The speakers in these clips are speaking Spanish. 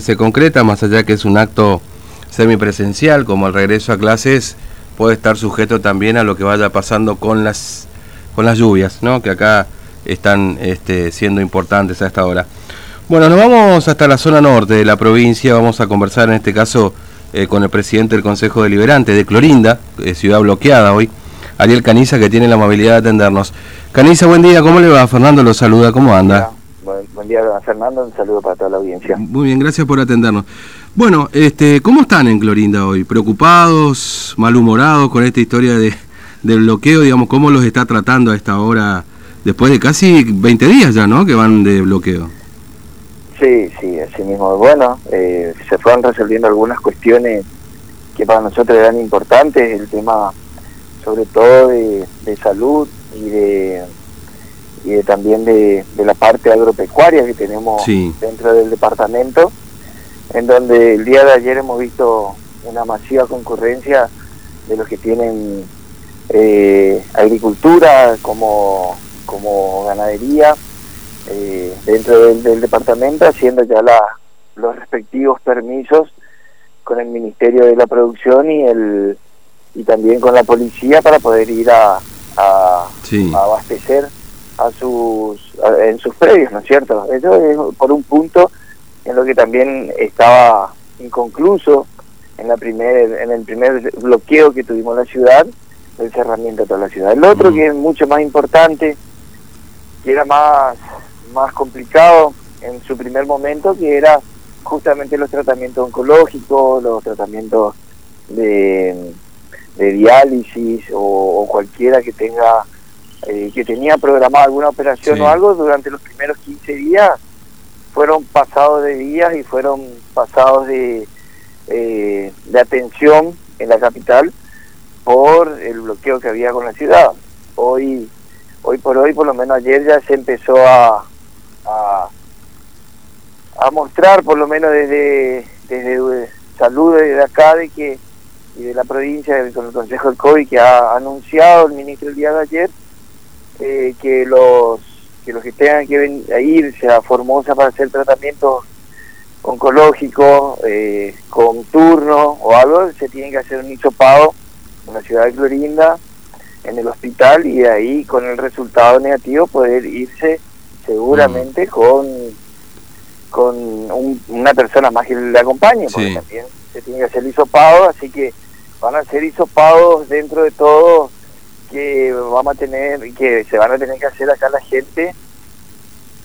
se concreta, más allá que es un acto semipresencial, como el regreso a clases, puede estar sujeto también a lo que vaya pasando con las con las lluvias, ¿no? que acá están este, siendo importantes a esta hora. Bueno, nos vamos hasta la zona norte de la provincia, vamos a conversar en este caso eh, con el presidente del Consejo Deliberante de Clorinda, eh, ciudad bloqueada hoy, Ariel Caniza, que tiene la amabilidad de atendernos. Caniza, buen día, ¿cómo le va? Fernando lo saluda, ¿cómo anda? Buen, día, Fernando. Un saludo para toda la audiencia. Muy bien, gracias por atendernos. Bueno, este, ¿cómo están en Clorinda hoy? ¿Preocupados, malhumorados con esta historia de, del bloqueo? Digamos, ¿cómo los está tratando a esta hora, después de casi 20 días ya, ¿no? Que van de bloqueo. Sí, sí, así mismo. Bueno, eh, se fueron resolviendo algunas cuestiones que para nosotros eran importantes, el tema sobre todo de salud y de y también de, la parte agropecuaria que tenemos dentro del departamento, en donde el día de ayer hemos visto una masiva concurrencia de los que tienen eh, agricultura como, como ganadería eh, dentro del, departamento, haciendo ya la, los respectivos permisos con el Ministerio de la Producción y el y también con la policía para poder ir a, a abastecer a sus en sus predios, ¿no es cierto? Eso es por un punto en lo que también estaba inconcluso en la primer en el primer bloqueo que tuvimos en la ciudad, el cerramiento de toda la ciudad. El otro que es mucho más importante, que era más más complicado en su primer momento, que era justamente los tratamientos oncológicos, los tratamientos de, de diálisis o cualquiera que tenga eh, que tenía programada alguna operación o algo, durante los primeros 15 días fueron pasados de días y fueron pasados de, eh, de atención en la capital por el bloqueo que había con la ciudad. Hoy, hoy por hoy, por lo menos ayer ya se empezó a, a, a mostrar, por lo menos desde, desde salud de acá, de que y de la provincia, con el Consejo del COVID, que ha anunciado el ministro el día de ayer, eh, que los que los que tengan que irse a Formosa para hacer tratamientos oncológicos eh, con turno o algo, se tienen que hacer un hisopado en la ciudad de Clorinda, en el hospital, y ahí con el resultado negativo poder irse seguramente mm. con con una persona más que le acompañe, porque también se tiene que hacer hisopado, así que van a ser hisopados dentro de todo que vamos a tener, que se van a tener que hacer acá la gente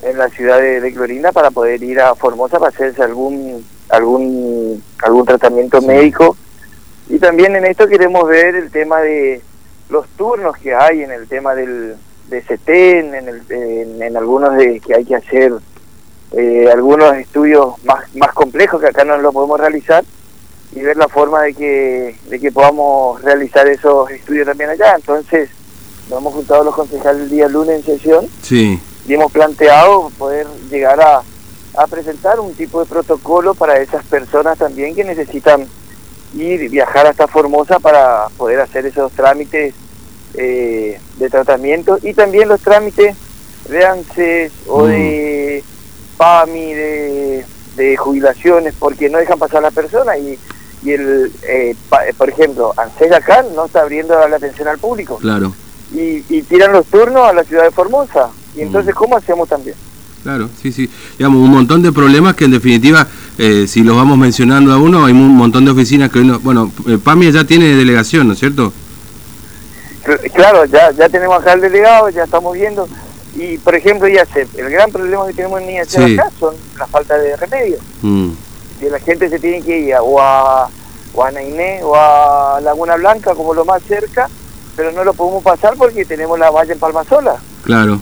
en la ciudad de, Clorinda para poder ir a Formosa para hacerse algún algún algún tratamiento médico. Y también en esto queremos ver el tema de los turnos que hay en el tema del de CETEN, en, el, en, algunos de que hay que hacer eh, algunos estudios más, más complejos que acá no lo podemos realizar y ver la forma de que, de que podamos realizar esos estudios también allá. Entonces, nos hemos juntado los concejales el día lunes en sesión sí. y hemos planteado poder llegar a, a presentar un tipo de protocolo para esas personas también que necesitan ir viajar hasta Formosa para poder hacer esos trámites eh, de tratamiento y también los trámites de ANSES o mm. de PAMI, de, de jubilaciones, porque no dejan pasar a la persona y y el eh, eh, por ejemplo ANSES acá no está abriendo la atención al público. Claro. Y, y tiran los turnos a la ciudad de Formosa. Y entonces mm. cómo hacemos también claro sí sí. Digamos un montón de problemas que en definitiva eh, si los vamos mencionando a uno hay un montón de oficinas que uno bueno PAMIA ya tiene delegación no es cierto claro ya ya tenemos acá el delegado ya estamos viendo. Y por ejemplo ya sé el gran problema que tenemos en IAC acá son la falta de remedio. Mm que la gente se tiene que ir o a, o a Nainé o a Laguna Blanca como lo más cerca, pero no lo podemos pasar porque tenemos la valla en Palmasola. Claro,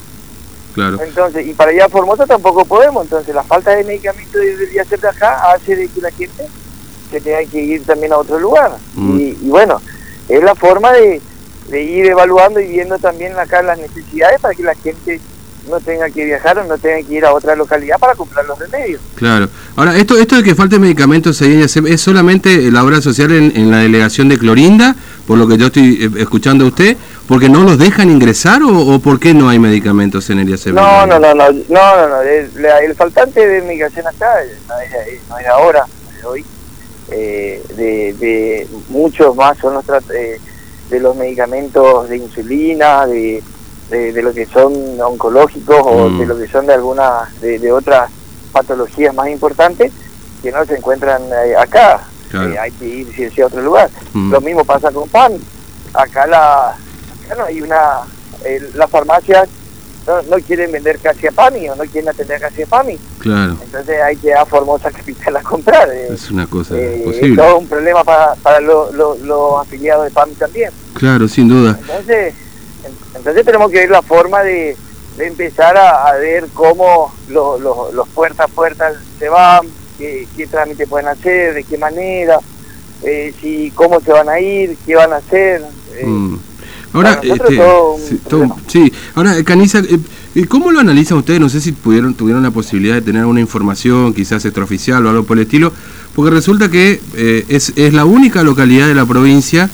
claro. Entonces, y para allá a Formosa tampoco podemos, entonces la falta de medicamentos desde hacer de acá hace de que la gente se tenga que ir también a otro lugar. Mm. Y, bueno, es la forma de, de ir evaluando y viendo también acá las necesidades para que la gente no tenga que viajar o no tenga que ir a otra localidad para comprar los remedios. Claro. Ahora, esto esto de que falte medicamentos es solamente la obra social en, la delegación de Clorinda, por lo que yo estoy eh, escuchando a usted, porque no los dejan ingresar o, o por qué no hay medicamentos en el IACB? No, no, no, no, no, no, El, faltante de medicación acá no es, ahora, de hoy. Eh, de, muchos más son los eh, de los medicamentos de insulina, de de, lo que son oncológicos o de mm. lo que son de algunas, de, otras patologías más importantes que no se encuentran eh, acá. Eh, hay que ir a otro lugar. Mm. Lo mismo pasa con pan. Acá la acá no hay una eh, las farmacias no, no, quieren vender casi a PAMI o no quieren atender casi a PAMI. Claro. Entonces hay que ir a Formosa Capital a comprar. es una cosa posible. Es todo un problema para, para los afiliados de PAMI también. Claro, sin duda. Entonces, entonces tenemos que ver la forma de, empezar a, ver cómo los puertas a puertas se van, qué, trámite pueden hacer, de qué manera, eh, si cómo se van a ir, qué van a hacer. Eh, mm. Ahora, este, sí, ahora Caniza, eh, ¿cómo lo analizan ustedes? No sé si pudieron tuvieron la posibilidad de tener una información, quizás extraoficial o algo por el estilo, porque resulta que es, es la única localidad de la provincia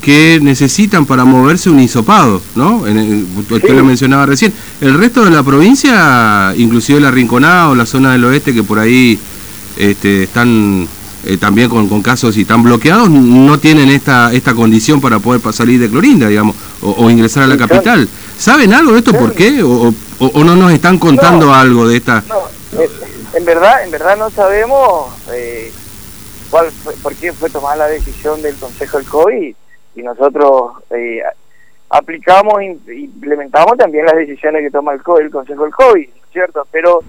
que necesitan para moverse un hisopado, ¿no? En el, usted lo mencionaba recién. El resto de la provincia, inclusive la Rinconada o la zona del oeste, que por ahí este, están eh, también con, casos y están bloqueados, no tienen esta esta condición para poder salir de Clorinda, digamos, o, ingresar a la capital. ¿Saben algo de esto? ¿Por qué? O, no nos están contando algo de esta...? No, eh, en verdad, en verdad no sabemos eh, cuál por qué fue tomada la decisión del Consejo del COVID y nosotros eh, aplicamos e implementamos también las decisiones que toma el, el Consejo del COVID, ¿cierto? Pero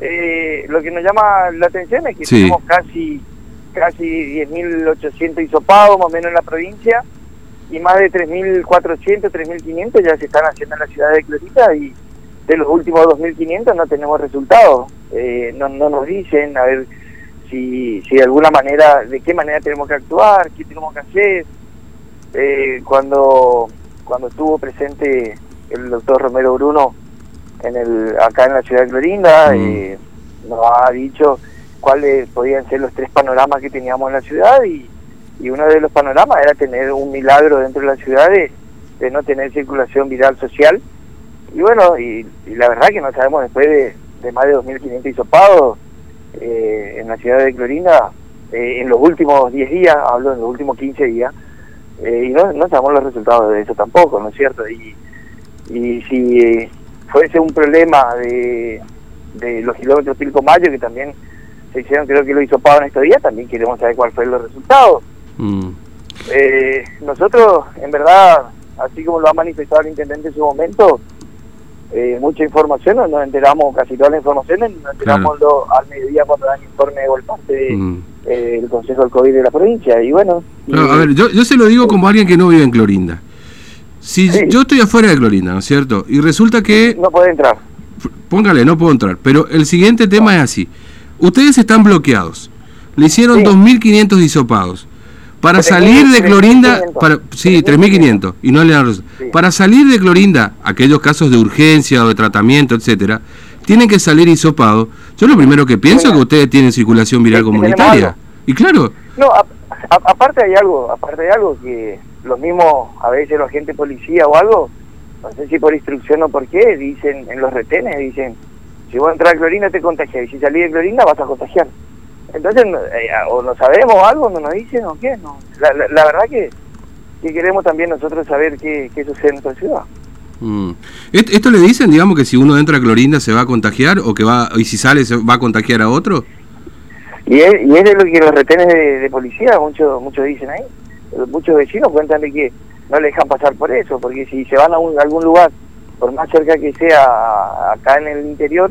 eh, lo que nos llama la atención es que tenemos casi casi 10.800 hisopados más o menos en la provincia y más de 3.400, 3.500 ya se están haciendo en la ciudad de Clorita y de los últimos 2.500 no tenemos resultados. Eh, no, no nos dicen, a ver si, si de alguna manera, de qué manera tenemos que actuar, qué tenemos que hacer, eh, cuando, cuando estuvo presente el doctor Romero Bruno en el, acá en la ciudad de Clorinda, mm. eh, nos ha dicho cuáles podían ser los tres panoramas que teníamos en la ciudad y, y uno de los panoramas era tener un milagro dentro de la ciudad de, no tener circulación viral social. Y bueno, y, la verdad que no sabemos después de, más de 2.500 hisopados eh, en la ciudad de Clorinda, eh, en los últimos 10 días, hablo en los últimos 15 días, eh, y no, no sabemos los resultados de eso tampoco, ¿no es cierto? Y, y si fuese un problema de, de los kilómetros Pilcomayo, que también se hicieron, creo que lo hizo Pablo en estos días, también queremos saber cuáles fueron los resultados. Mm. Eh, nosotros, en verdad, así como lo ha manifestado el intendente en su momento, eh, mucha información, nos enteramos casi todas las informaciones, nos enteramos al mediodía cuando dan informe parte del mm. eh, Consejo del COVID de la provincia. Y bueno. a ver, yo, yo se lo digo como alguien que no vive en Clorinda. Si yo estoy afuera de Clorinda, ¿no es cierto? Y resulta que. No puede entrar. Póngale, no puedo entrar. Pero el siguiente tema es así: ustedes están bloqueados. Le hicieron 2.500 disopados. Para salir de Clorinda, para, sí, 3.500, y no le dan Para salir de Clorinda, aquellos casos de urgencia o de tratamiento, etcétera, tienen que salir hisopados. Yo lo primero que pienso es que ustedes tienen circulación viral comunitaria. Y claro. No, aparte hay algo, aparte hay algo que los mismos, a veces los agentes policía o algo, no sé si por instrucción o por qué, dicen en los retenes, dicen, si vos entras a Clorinda te contagias, y si salís de Clorinda vas a contagiar. Entonces, eh, o no sabemos algo, no nos dicen o qué. No. La, la, verdad que, que, queremos también nosotros saber qué, qué sucede en nuestra ciudad. Mm. ¿Esto le dicen, digamos, que si uno entra a Clorinda se va a contagiar o que va y si sale se va a contagiar a otro? Y es, y es de lo que los retenes de, policía, muchos muchos dicen ahí. Muchos vecinos cuentan de que no le dejan pasar por eso, porque si se van a, un, a algún lugar, por más cerca que sea acá en el interior,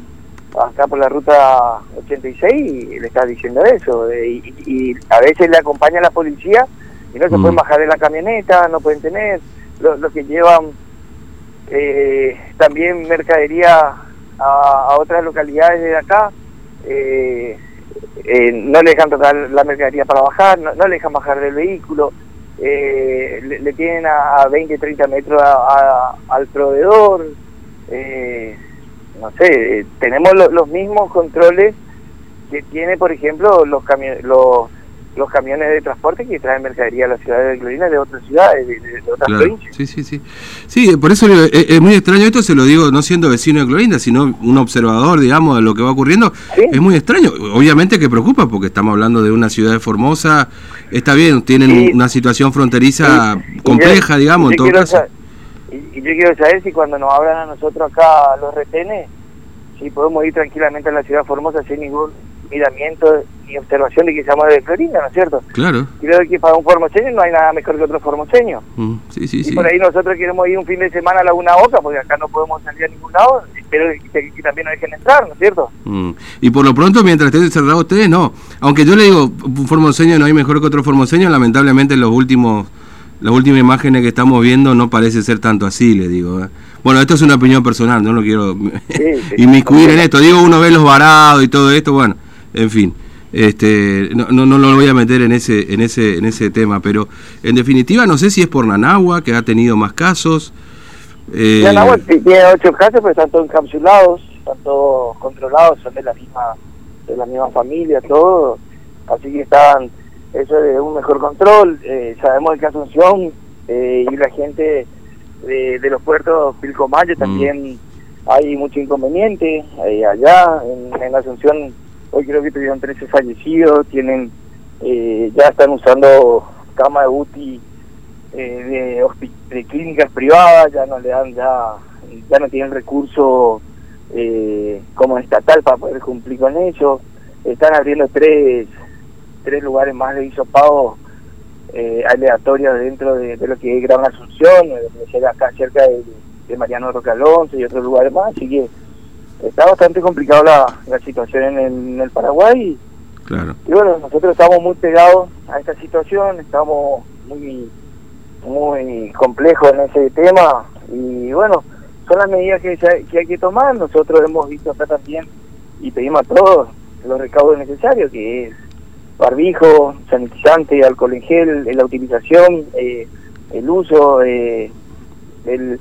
acá por la ruta 86 y le está diciendo eso. y, a veces le acompaña la policía y no se pueden mm. bajar de la camioneta, no pueden tener. Los, que llevan eh, también mercadería a, otras localidades de acá, eh, eh, no le dejan tocar la mercadería para bajar, no, le dejan bajar del vehículo. le, tienen a, 20, 30 metros al proveedor. Eh, no sé, tenemos los mismos controles que tiene, por ejemplo, los, camiones los los camiones de transporte que traen mercadería a la ciudad de Clorina de otras ciudades, de, otras provincias. Sí, sí, sí. Sí, por eso es, muy extraño esto, se lo digo no siendo vecino de Clorinda, sino un observador, digamos, de lo que va ocurriendo. Es muy extraño. Obviamente que preocupa porque estamos hablando de una ciudad de Formosa. Está bien, tienen una situación fronteriza compleja, digamos, en todo caso. Y, yo quiero saber si cuando nos hablan a nosotros acá los retenes, si podemos ir tranquilamente a la ciudad Formosa sin ningún miramiento y observación de que se llama de Florinda, ¿no es cierto? Claro. Creo que para un formoseño no hay nada mejor que otro formoseño. Mm, sí, sí, y por ahí nosotros queremos ir un fin de semana a Laguna Boca, porque acá no podemos salir a ningún lado, espero que, también nos dejen entrar, ¿no es cierto? Mm. Y por lo pronto, mientras estén encerrados ustedes, no. Aunque yo le digo, un formoseño no hay mejor que otro formoseño, lamentablemente los últimos las últimas imágenes que estamos viendo no parece ser tanto así, le digo. ¿eh? Bueno, esto es una opinión personal, no lo quiero inmiscuir en esto. Digo, uno ve los varados y todo esto, bueno, en fin. Este, no, no, no lo voy a meter en ese, en ese, en ese tema, pero en definitiva no sé si es por Nanagua, que ha tenido más casos. Eh... Nanagua tiene ocho casos, pero están todos encapsulados, están todos controlados, son de la misma, de la misma familia, todos, así que están, eso es un mejor control, eh, sabemos que Asunción eh, y la gente de, de los puertos Pilcomayo mm. también hay mucho inconveniente, eh, allá en, en Asunción Hoy creo que tuvieron 13 fallecidos, tienen eh, ya están usando cama de UTI eh, de, clínicas privadas, ya no le dan, ya, ya no tienen recursos eh, como estatal para poder cumplir con eso. Están abriendo tres, tres lugares más de hisopado eh, aleatorios dentro de, lo que es Gran Asunción, acá cerca de, de Mariano Roca Alonso y otros lugares más, así que está bastante complicado la, la situación en el, Paraguay. Claro. Y bueno, nosotros estamos muy pegados a esta situación, estamos muy muy complejos en ese tema y bueno, son las medidas que, que hay que tomar. Nosotros hemos visto acá también y pedimos a todos los recaudos necesarios, que es barbijo, sanitizante, alcohol en gel, la utilización, eh, el uso, eh, el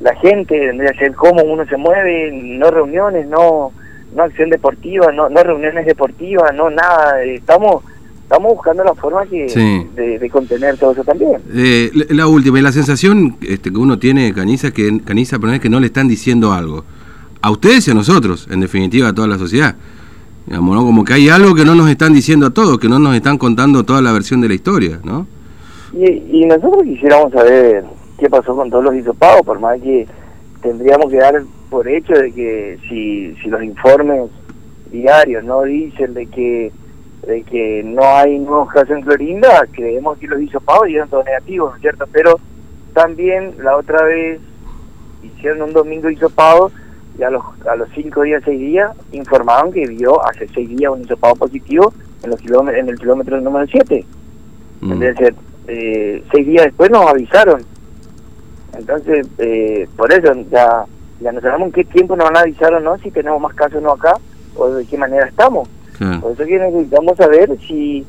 la gente, ser cómo uno se mueve, no reuniones, no no acción deportiva, no, no reuniones deportivas, no nada. Estamos estamos buscando la forma que, de, contener todo eso también. Eh, la, última, y la sensación este, que uno tiene, Caniza, que Caniza, es que no le están diciendo algo. A ustedes y a nosotros, en definitiva, a toda la sociedad. Digamos, ¿no? Como que hay algo que no nos están diciendo a todos, que no nos están contando toda la versión de la historia, ¿no? Y, y nosotros quisiéramos saber qué pasó con todos los hisopados, por más que tendríamos que dar por hecho de que si, si los informes diarios no dicen de que de que no hay nuevos casos en Clorinda, creemos que los hisopados dieron todo negativo, ¿no es cierto? Pero también la otra vez hicieron un domingo hisopado y a los, a los cinco días, seis días, informaron que vio hace seis días un hisopado positivo en los kilómetros, en el kilómetro número 7. Mm. ser, eh, seis días después nos avisaron entonces, eh, por eso ya, ya no sabemos en qué tiempo nos van a avisar o no, si tenemos más casos o no acá, o de qué manera estamos. Por eso que necesitamos saber si,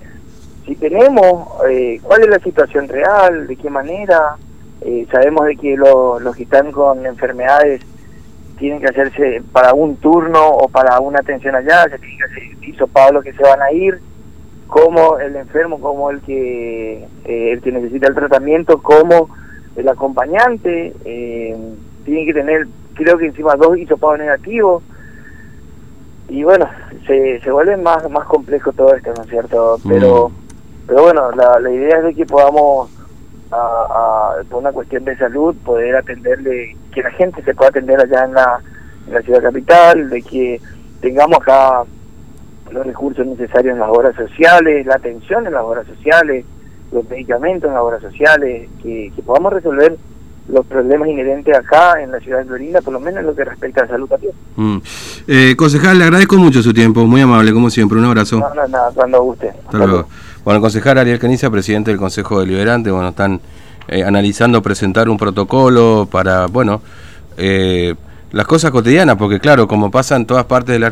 si tenemos, eh, cuál es la situación real, de qué manera. Eh, sabemos de que los que están con enfermedades tienen que hacerse para un turno o para una atención allá, se tienen que hacer hisopado los que se van a ir, como el enfermo, como el que, el que necesita el tratamiento, como el acompañante, eh, tiene que tener, creo que encima dos hisopados negativos, y bueno, se, se vuelve más, más complejo todo esto, ¿no es cierto? Pero, mm. pero bueno, la, la idea es de que podamos, a, por una cuestión de salud, poder atenderle, que la gente se pueda atender allá en la, en la ciudad capital, de que tengamos acá los recursos necesarios en las obras sociales, la atención en las obras sociales, los medicamentos en las obras sociales, que, podamos resolver los problemas inherentes acá en la ciudad de Florinda, por lo menos en lo que respecta a la salud también. Mm. Eh, concejal, le agradezco mucho su tiempo, muy amable como siempre, un abrazo. No, cuando guste. Hasta, luego. Bueno, el concejal Ariel Caniza, presidente del Consejo Deliberante, bueno, están eh, analizando presentar un protocolo para, bueno, eh, las cosas cotidianas, porque claro, como pasa en todas partes de la